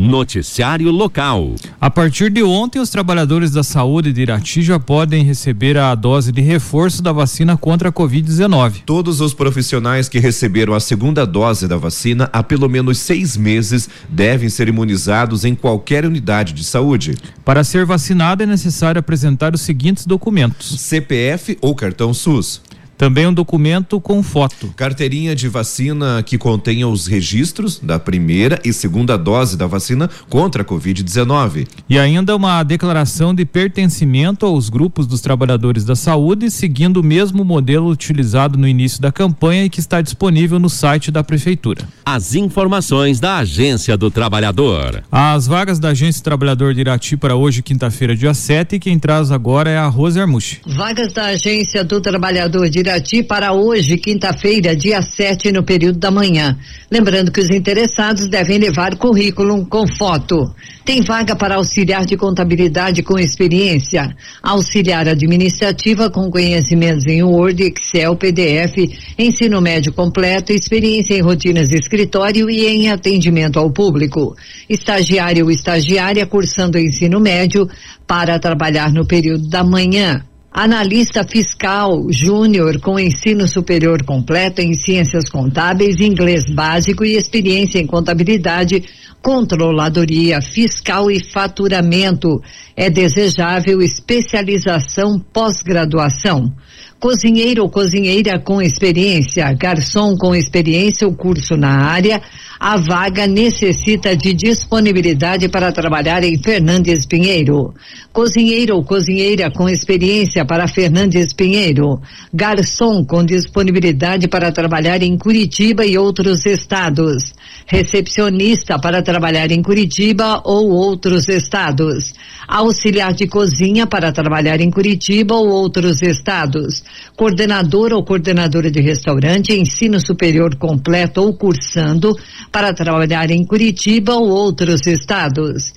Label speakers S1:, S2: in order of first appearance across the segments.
S1: Noticiário local.
S2: A partir de ontem, os trabalhadores da saúde de Irati já podem receber a dose de reforço da vacina contra a Covid-19.
S3: Todos os profissionais que receberam a segunda dose da vacina há pelo menos seis meses devem ser imunizados em qualquer unidade de saúde.
S2: Para ser vacinado, é necessário apresentar os seguintes documentos:
S3: CPF ou cartão SUS.
S2: Também um documento com foto.
S3: Carteirinha de vacina que contenha os registros da primeira e segunda dose da vacina contra a Covid-19.
S2: E ainda uma declaração de pertencimento aos grupos dos trabalhadores da saúde, seguindo o mesmo modelo utilizado no início da campanha e que está disponível no site da Prefeitura.
S1: As informações da Agência do Trabalhador.
S2: As vagas da Agência do Trabalhador de Irati para hoje, quinta-feira, dia 7, e quem traz agora é a Rose Armuche.
S4: Vagas da Agência do Trabalhador de Irati para hoje, quinta-feira, dia 7, no período da manhã. Lembrando que os interessados devem levar currículo com foto. Tem vaga para auxiliar de contabilidade com experiência, auxiliar administrativa com conhecimentos em Word, Excel, PDF, ensino médio completo, experiência em rotinas de escritório e em atendimento ao público. Estagiário ou estagiária cursando ensino médio para trabalhar no período da manhã. Analista fiscal júnior com ensino superior completo em ciências contábeis, inglês básico e experiência em contabilidade, controladoria fiscal e faturamento. É desejável especialização pós-graduação. Cozinheiro ou cozinheira com experiência, garçom com experiência ou curso na área, a vaga necessita de disponibilidade para trabalhar em Fernandes Pinheiro. Cozinheiro ou cozinheira com experiência para Fernandes Pinheiro. Garçom com disponibilidade para trabalhar em Curitiba e outros estados. Recepcionista para trabalhar em Curitiba ou outros estados. Auxiliar de cozinha para trabalhar em Curitiba ou outros estados. Coordenador ou coordenadora de restaurante, ensino superior completo ou cursando para trabalhar em Curitiba ou outros estados.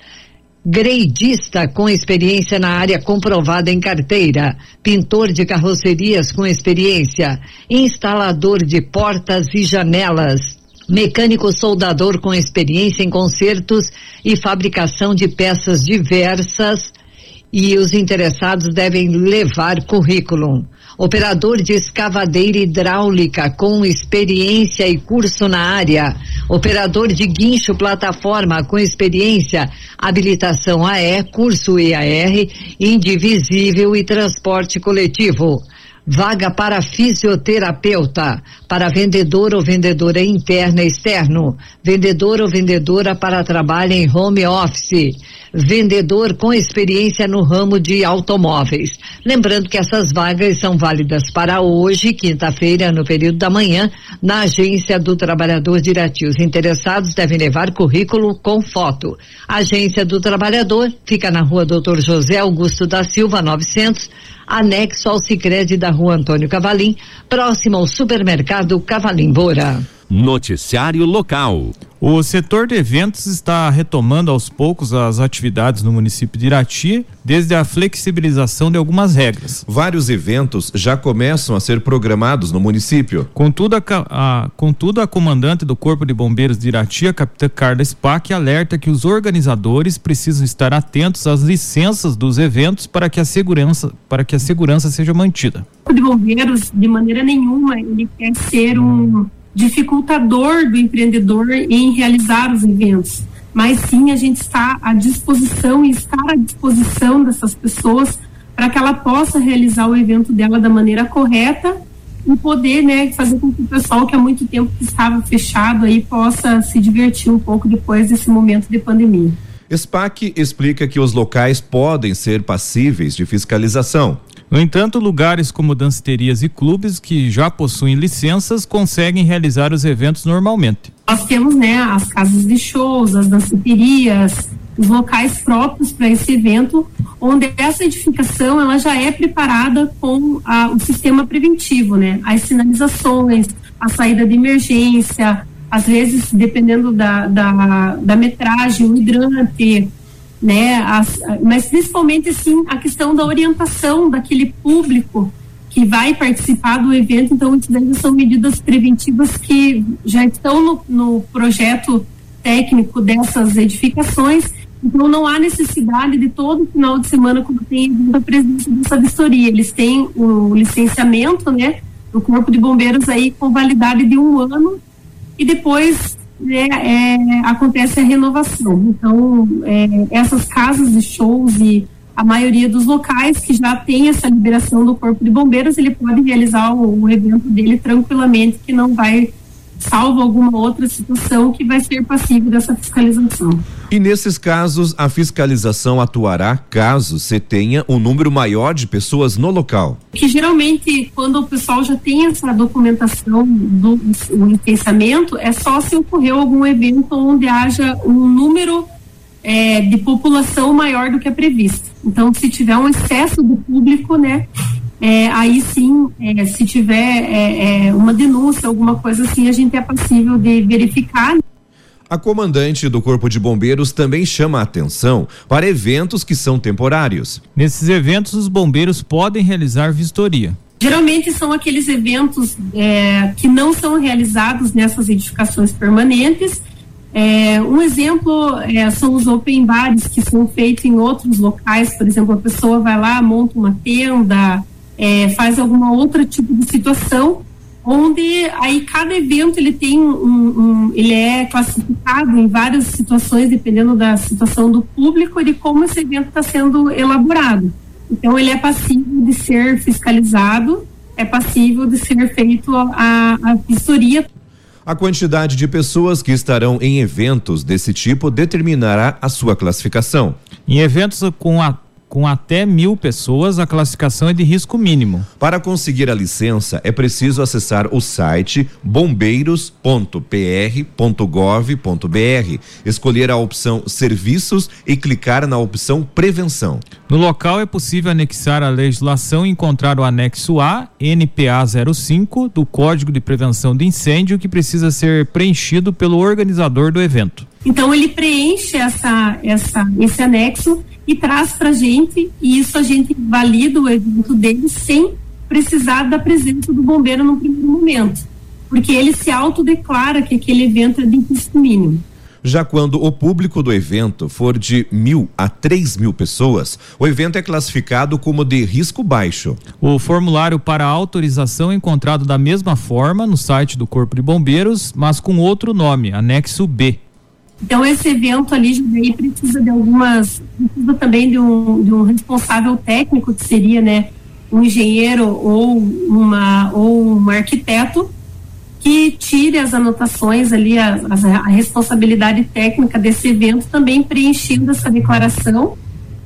S4: Greidista com experiência na área comprovada em carteira, pintor de carrocerias com experiência, instalador de portas e janelas, mecânico soldador com experiência em consertos e fabricação de peças diversas e os interessados devem levar currículo. Operador de escavadeira hidráulica com experiência e curso na área. Operador de guincho plataforma com experiência, habilitação AE, curso EAR, indivisível e transporte coletivo. Vaga para fisioterapeuta, para vendedor ou vendedora interna e externo, vendedor ou vendedora para trabalho em home office, vendedor com experiência no ramo de automóveis. Lembrando que essas vagas são válidas para hoje, quinta-feira, no período da manhã, na agência do Trabalhador de Irati. Os interessados devem levar currículo com foto. Agência do Trabalhador fica na rua Doutor José Augusto da Silva, 900 anexo ao Sicredi da Rua Antônio Cavalim, próximo ao supermercado Cavalim Bora.
S1: Noticiário local.
S2: O setor de eventos está retomando aos poucos as atividades no município de Irati, desde a flexibilização de algumas regras.
S3: Vários eventos já começam a ser programados no município.
S2: Contudo, a, a, contudo, a comandante do Corpo de Bombeiros de Irati, a capitã Carla Spack, alerta que os organizadores precisam estar atentos às licenças dos eventos para que a segurança, para que a segurança seja mantida.
S5: O Corpo de Bombeiros, de maneira nenhuma, ele quer ser um dificultador do empreendedor em realizar os eventos, mas sim a gente está à disposição e estar à disposição dessas pessoas para que ela possa realizar o evento dela da maneira correta e poder, né, fazer com que o pessoal que há muito tempo estava fechado aí possa se divertir um pouco depois desse momento de pandemia.
S3: SPAC explica que os locais podem ser passíveis de fiscalização.
S2: No entanto, lugares como danceterias e clubes que já possuem licenças conseguem realizar os eventos normalmente.
S5: Nós temos, né, as casas de shows, as danceterias, os locais próprios para esse evento, onde essa edificação ela já é preparada com a, o sistema preventivo, né, as sinalizações, a saída de emergência, às vezes dependendo da, da, da metragem, o hidrante, né? As, mas principalmente assim a questão da orientação daquele público que vai participar do evento. Então, isso são medidas preventivas que já estão no, no projeto técnico dessas edificações. Então não há necessidade de todo final de semana, quando tem a presença dessa vistoria. Eles têm o licenciamento, né, do Corpo de Bombeiros aí com validade de um ano e depois né, é, acontece a renovação. Então, é, essas casas de shows e a maioria dos locais que já tem essa liberação do Corpo de Bombeiros, ele pode realizar o, o evento dele tranquilamente, que não vai salvo alguma outra situação que vai ser passível dessa fiscalização.
S3: E nesses casos, a fiscalização atuará caso se tenha um número maior de pessoas no local.
S5: Que geralmente, quando o pessoal já tem essa documentação do licenciamento, é só se ocorreu algum evento onde haja um número é, de população maior do que é previsto. Então, se tiver um excesso do público, né, é, aí sim, é, se tiver é, é, uma denúncia, alguma coisa assim, a gente é passível de verificar.
S3: A comandante do Corpo de Bombeiros também chama a atenção para eventos que são temporários.
S2: Nesses eventos, os bombeiros podem realizar vistoria.
S5: Geralmente são aqueles eventos é, que não são realizados nessas edificações permanentes. É, um exemplo é, são os open bares que são feitos em outros locais, por exemplo, a pessoa vai lá, monta uma tenda, é, faz alguma outra tipo de situação onde aí cada evento ele tem um, um, ele é classificado em várias situações dependendo da situação do público e de como esse evento está sendo elaborado então ele é passível de ser fiscalizado é passível de ser feito a, a vistoria
S3: a quantidade de pessoas que estarão em eventos desse tipo determinará a sua classificação.
S2: Em eventos com a com até mil pessoas, a classificação é de risco mínimo.
S3: Para conseguir a licença, é preciso acessar o site bombeiros.pr.gov.br, escolher a opção Serviços e clicar na opção Prevenção.
S2: No local é possível anexar a legislação e encontrar o anexo A, NPA 05, do Código de Prevenção de Incêndio, que precisa ser preenchido pelo organizador do evento.
S5: Então ele preenche essa, essa, esse anexo e traz para a gente, e isso a gente valida o evento dele sem precisar da presença do bombeiro no primeiro momento, porque ele se autodeclara que aquele evento é de risco mínimo.
S3: Já quando o público do evento for de mil a três mil pessoas, o evento é classificado como de risco baixo.
S2: O formulário para autorização é encontrado da mesma forma no site do Corpo de Bombeiros, mas com outro nome, anexo B.
S5: Então esse evento ali daí precisa de algumas, precisa também de um, de um responsável técnico que seria, né, um engenheiro ou uma ou um arquiteto que tire as anotações ali, a, a, responsabilidade técnica desse evento também preenchendo essa declaração.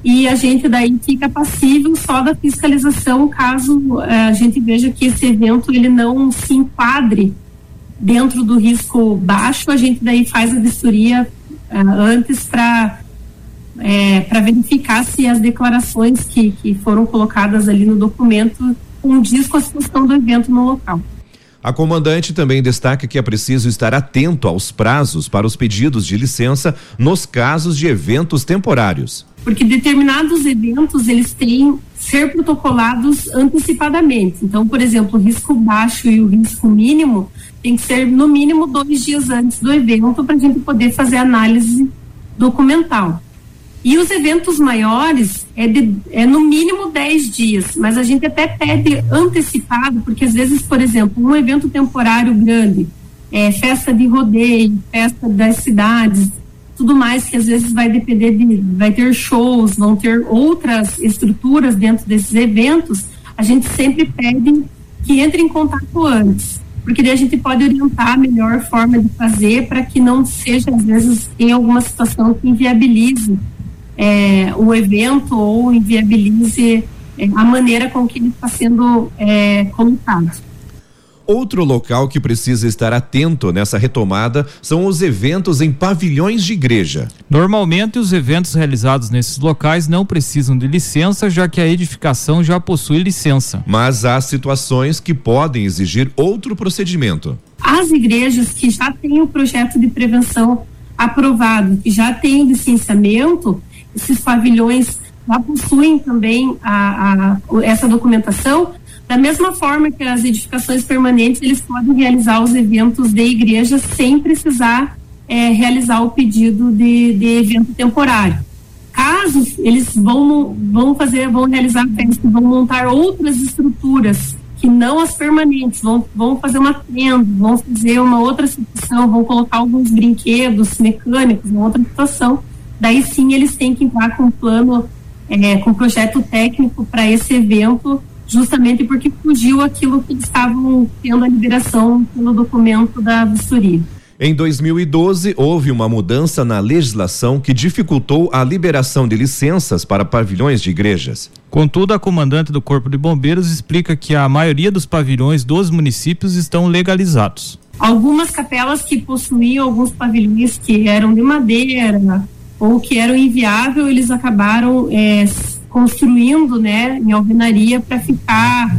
S5: E a gente daí fica passível só da fiscalização caso eh, a gente veja que esse evento ele não se enquadre dentro do risco baixo, a gente daí faz a vistoria uh, antes para é, para verificar se as declarações que, que foram colocadas ali no documento condiz com a situação do evento no local.
S3: A comandante também destaca que é preciso estar atento aos prazos para os pedidos de licença nos casos de eventos temporários.
S5: Porque determinados eventos eles têm ser protocolados antecipadamente. Então, por exemplo, o risco baixo e o risco mínimo tem que ser no mínimo dois dias antes do evento para a gente poder fazer análise documental. E os eventos maiores é, de, é no mínimo 10 dias, mas a gente até pede antecipado, porque às vezes, por exemplo, um evento temporário grande, é, festa de rodeio, festa das cidades, tudo mais que às vezes vai depender de, vai ter shows, vão ter outras estruturas dentro desses eventos, a gente sempre pede que entre em contato antes porque daí a gente pode orientar a melhor forma de fazer para que não seja, às vezes, em alguma situação que inviabilize é, o evento ou inviabilize é, a maneira com que ele está sendo é, colocado.
S3: Outro local que precisa estar atento nessa retomada são os eventos em pavilhões de igreja.
S2: Normalmente, os eventos realizados nesses locais não precisam de licença, já que a edificação já possui licença.
S3: Mas há situações que podem exigir outro procedimento.
S5: As igrejas que já têm o projeto de prevenção aprovado, que já têm licenciamento, esses pavilhões já possuem também a, a, essa documentação da mesma forma que as edificações permanentes, eles podem realizar os eventos de igreja sem precisar é, realizar o pedido de, de evento temporário. Caso eles vão, vão fazer, vão realizar festa, vão montar outras estruturas que não as permanentes, vão, vão fazer uma tenda, vão fazer uma outra situação, vão colocar alguns brinquedos mecânicos, uma outra situação, daí sim eles têm que entrar com um plano, é, com um projeto técnico para esse evento, justamente porque fugiu aquilo que eles estavam tendo a liberação pelo documento da vistoria.
S3: Em 2012, houve uma mudança na legislação que dificultou a liberação de licenças para pavilhões de igrejas.
S2: Contudo, a comandante do Corpo de Bombeiros explica que a maioria dos pavilhões dos municípios estão legalizados.
S5: Algumas capelas que possuíam alguns pavilhões que eram de madeira ou que eram inviáveis, eles acabaram é, construindo né, em alvenaria para ficar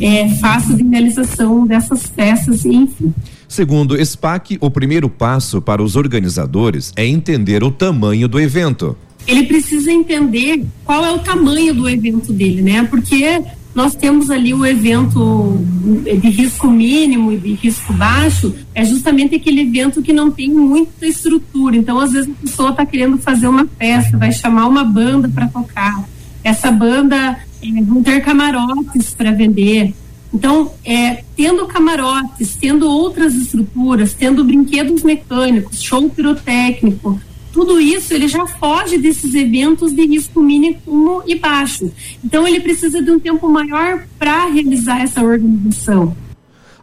S5: é, fácil de realização dessas peças, enfim.
S3: Segundo SPAC, o primeiro passo para os organizadores é entender o tamanho do evento.
S5: Ele precisa entender qual é o tamanho do evento dele, né? Porque nós temos ali o evento de risco mínimo e de risco baixo, é justamente aquele evento que não tem muita estrutura. Então, às vezes, a pessoa está querendo fazer uma festa, vai chamar uma banda para tocar. Essa banda é, vão ter camarotes para vender. Então, é, tendo camarotes, tendo outras estruturas, tendo brinquedos mecânicos, show pirotécnico, tudo isso ele já foge desses eventos de risco mínimo e baixo. Então, ele precisa de um tempo maior para realizar essa organização.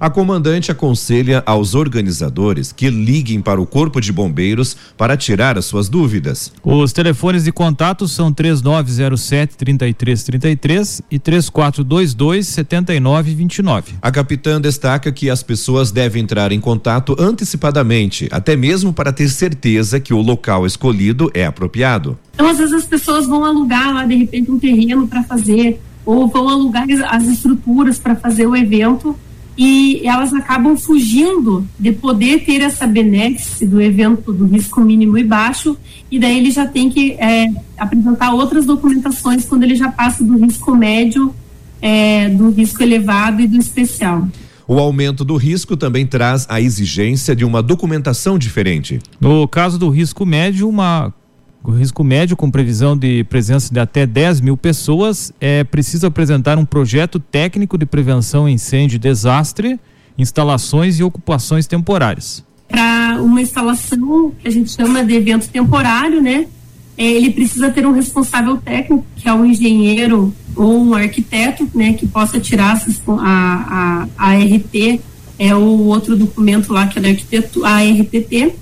S3: A comandante aconselha aos organizadores que liguem para o Corpo de Bombeiros para tirar as suas dúvidas.
S2: Os telefones de contato são 3907 3333 e 3422 7929.
S3: A capitã destaca que as pessoas devem entrar em contato antecipadamente, até mesmo para ter certeza que o local escolhido é apropriado.
S5: Então, às vezes as pessoas vão alugar lá de repente um terreno para fazer ou vão alugar as estruturas para fazer o evento e elas acabam fugindo de poder ter essa benéfice do evento do risco mínimo e baixo, e daí ele já tem que é, apresentar outras documentações quando ele já passa do risco médio, é, do risco elevado e do especial.
S3: O aumento do risco também traz a exigência de uma documentação diferente.
S2: No caso do risco médio, uma o risco médio com previsão de presença de até 10 mil pessoas é preciso apresentar um projeto técnico de prevenção incêndio e desastre, instalações e ocupações temporárias.
S5: Para uma instalação que a gente chama de evento temporário, né? É, ele precisa ter um responsável técnico, que é um engenheiro ou um arquiteto, né, que possa tirar a, a, a RT, é o outro documento lá que é da arquitetura, a RTT,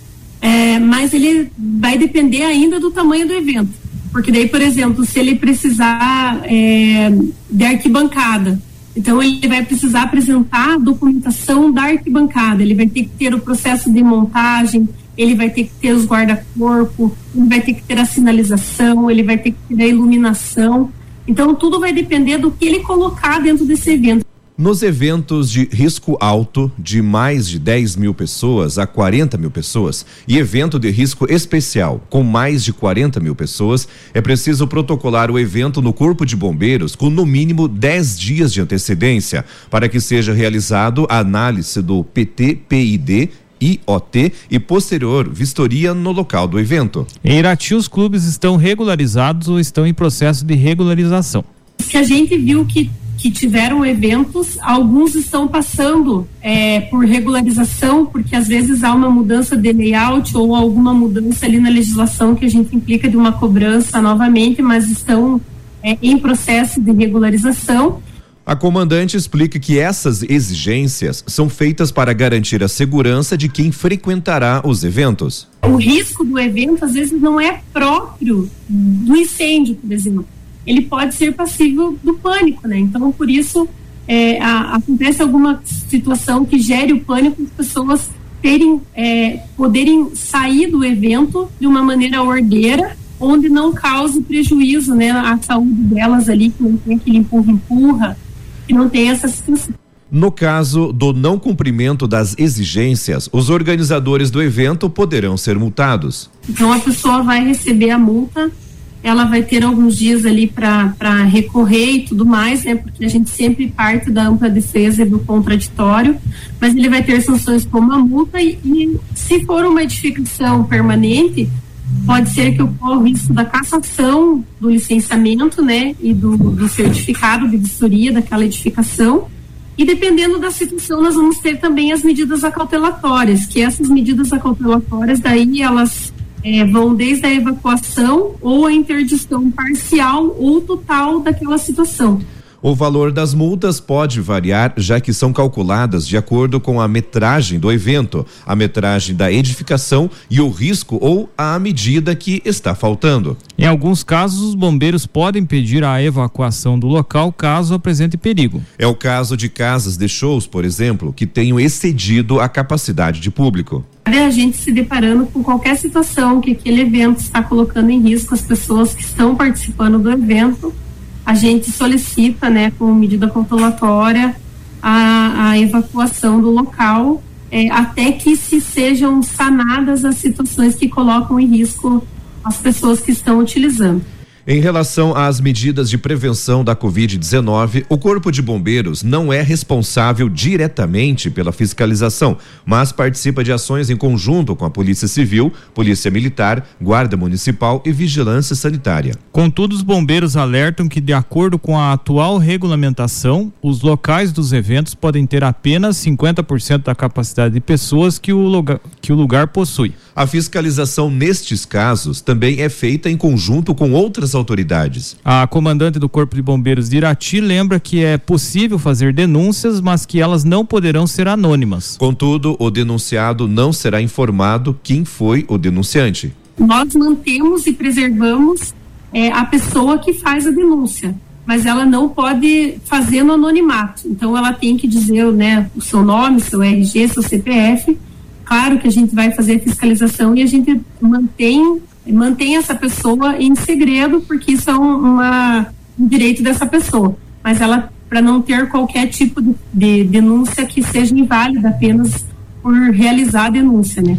S5: é, mas ele vai depender ainda do tamanho do evento. Porque daí, por exemplo, se ele precisar é, de arquibancada, então ele vai precisar apresentar a documentação da arquibancada, ele vai ter que ter o processo de montagem, ele vai ter que ter os guarda-corpo, ele vai ter que ter a sinalização, ele vai ter que ter a iluminação. Então tudo vai depender do que ele colocar dentro desse evento.
S3: Nos eventos de risco alto, de mais de 10 mil pessoas a 40 mil pessoas, e evento de risco especial, com mais de 40 mil pessoas, é preciso protocolar o evento no Corpo de Bombeiros com no mínimo 10 dias de antecedência, para que seja realizado a análise do PT-PID IOT e posterior vistoria no local do evento.
S2: Em Irati, os clubes estão regularizados ou estão em processo de regularização.
S5: Se a gente viu que que tiveram eventos, alguns estão passando é, por regularização, porque às vezes há uma mudança de layout ou alguma mudança ali na legislação que a gente implica de uma cobrança novamente, mas estão é, em processo de regularização.
S3: A comandante explica que essas exigências são feitas para garantir a segurança de quem frequentará os eventos.
S5: O risco do evento às vezes não é próprio do incêndio, por exemplo ele pode ser passível do pânico, né? Então, por isso, é, a, acontece alguma situação que gere o pânico, as pessoas terem, é, poderem sair do evento de uma maneira ordeira, onde não cause prejuízo, né, à saúde delas ali, que não tem aquele empurra-empurra, que não tem essa situação.
S3: No caso do não cumprimento das exigências, os organizadores do evento poderão ser multados.
S5: Então a pessoa vai receber a multa ela vai ter alguns dias ali para recorrer e tudo mais, né? Porque a gente sempre parte da ampla defesa e do contraditório, mas ele vai ter sanções como a multa e, e se for uma edificação permanente, pode ser que ocorra o risco da cassação do licenciamento, né? E do, do certificado de vistoria daquela edificação. E dependendo da situação, nós vamos ter também as medidas acautelatórias, que essas medidas acautelatórias daí elas é, vão desde a evacuação ou a interdição parcial ou total daquela situação.
S3: O valor das multas pode variar, já que são calculadas de acordo com a metragem do evento, a metragem da edificação e o risco ou a medida que está faltando.
S2: Em alguns casos, os bombeiros podem pedir a evacuação do local caso apresente perigo.
S3: É o caso de casas de shows, por exemplo, que tenham excedido a capacidade de público.
S5: A gente se deparando com qualquer situação que aquele evento está colocando em risco as pessoas que estão participando do evento a gente solicita, né, com medida controlatória, a, a evacuação do local é, até que se sejam sanadas as situações que colocam em risco as pessoas que estão utilizando.
S3: Em relação às medidas de prevenção da Covid-19, o Corpo de Bombeiros não é responsável diretamente pela fiscalização, mas participa de ações em conjunto com a Polícia Civil, Polícia Militar, Guarda Municipal e Vigilância Sanitária.
S2: Contudo, os bombeiros alertam que, de acordo com a atual regulamentação, os locais dos eventos podem ter apenas 50% da capacidade de pessoas que o lugar, que o lugar possui.
S3: A fiscalização nestes casos também é feita em conjunto com outras autoridades.
S2: A comandante do Corpo de Bombeiros de Irati lembra que é possível fazer denúncias, mas que elas não poderão ser anônimas.
S3: Contudo, o denunciado não será informado quem foi o denunciante.
S5: Nós mantemos e preservamos é, a pessoa que faz a denúncia mas ela não pode fazer no anonimato. Então ela tem que dizer, né, o seu nome, seu RG, seu CPF claro que a gente vai fazer a fiscalização e a gente mantém, mantém essa pessoa em segredo, porque isso é um, uma, um direito dessa pessoa. Mas ela, para não ter qualquer tipo de denúncia que seja inválida apenas por realizar a denúncia, né?